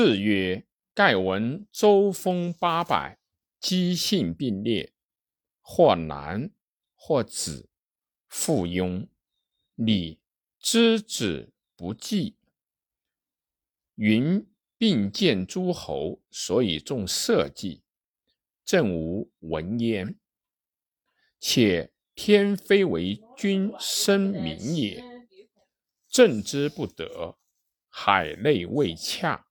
志曰：盖闻周风八百，姬姓并列，或男或子，附庸。礼知子不祭。云并见诸侯，所以重社稷。正无闻焉。且天非为君生民也，政之不得，海内未洽，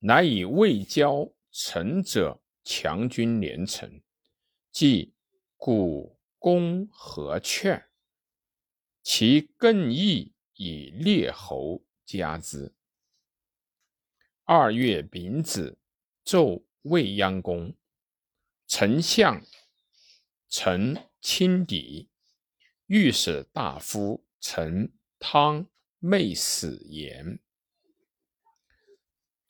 乃以未交臣者强君连城，即古公和劝，其更易以列侯加之。二月丙子，奏未央宫，丞相。臣亲邸，御史大夫陈汤昧死言。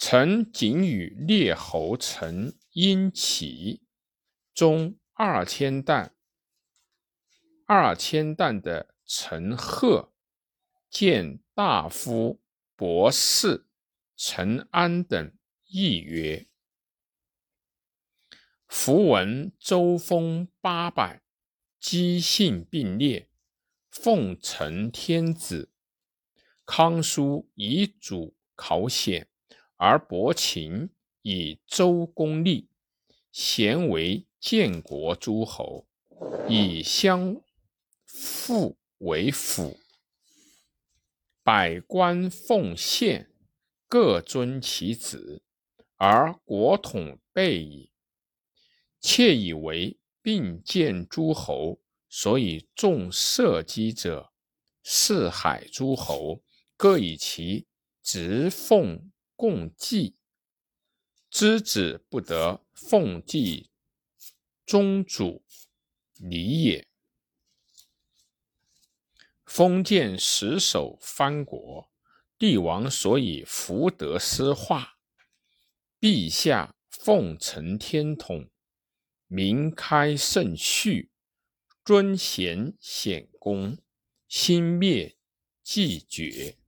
臣仅与列侯陈殷起中二千担，二千担的陈赫见大夫博士陈安等议曰。符文周封八百，姬姓并列，奉承天子。康叔以主考显，而伯禽以周公立，咸为建国诸侯，以相父为辅。百官奉献，各尊其子，而国统备矣。窃以为并见诸侯，所以重社稷者，四海诸侯各以其直奉共祭，之子不得奉祭宗主，礼也。封建十守藩国，帝王所以福德施化，陛下奉承天统。民开圣序，尊贤显功，兴灭既绝。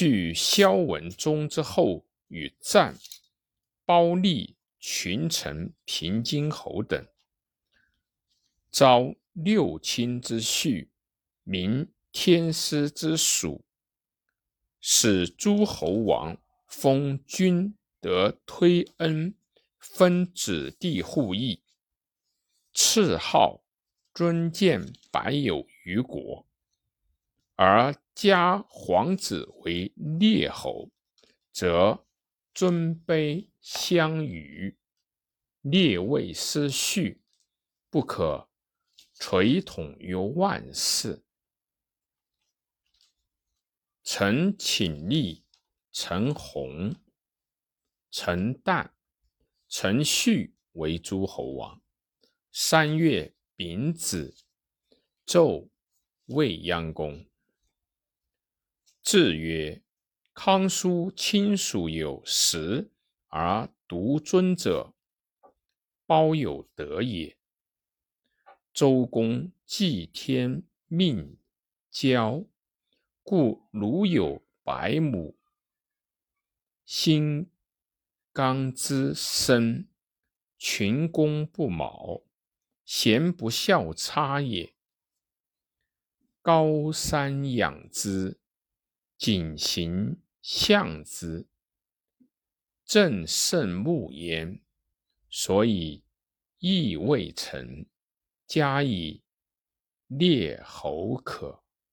续萧文忠之后，与赞、包立、群臣、平津侯等，招六卿之序，明天师之属，使诸侯王封君得推恩。分子弟互议，赐号尊建百有余国，而加皇子为列侯，则尊卑相与，列位失序，不可垂统于万世。臣请立陈洪、陈旦。陈旭为诸侯王。三月丙子，奏未央宫。制曰：康叔亲属有实而独尊者，包有德也。周公祭天命交，故如有百亩，心。刚之生，群公不卯，贤不孝差也。高山仰之，谨行相之，正圣木焉，所以意未成，加以列侯可。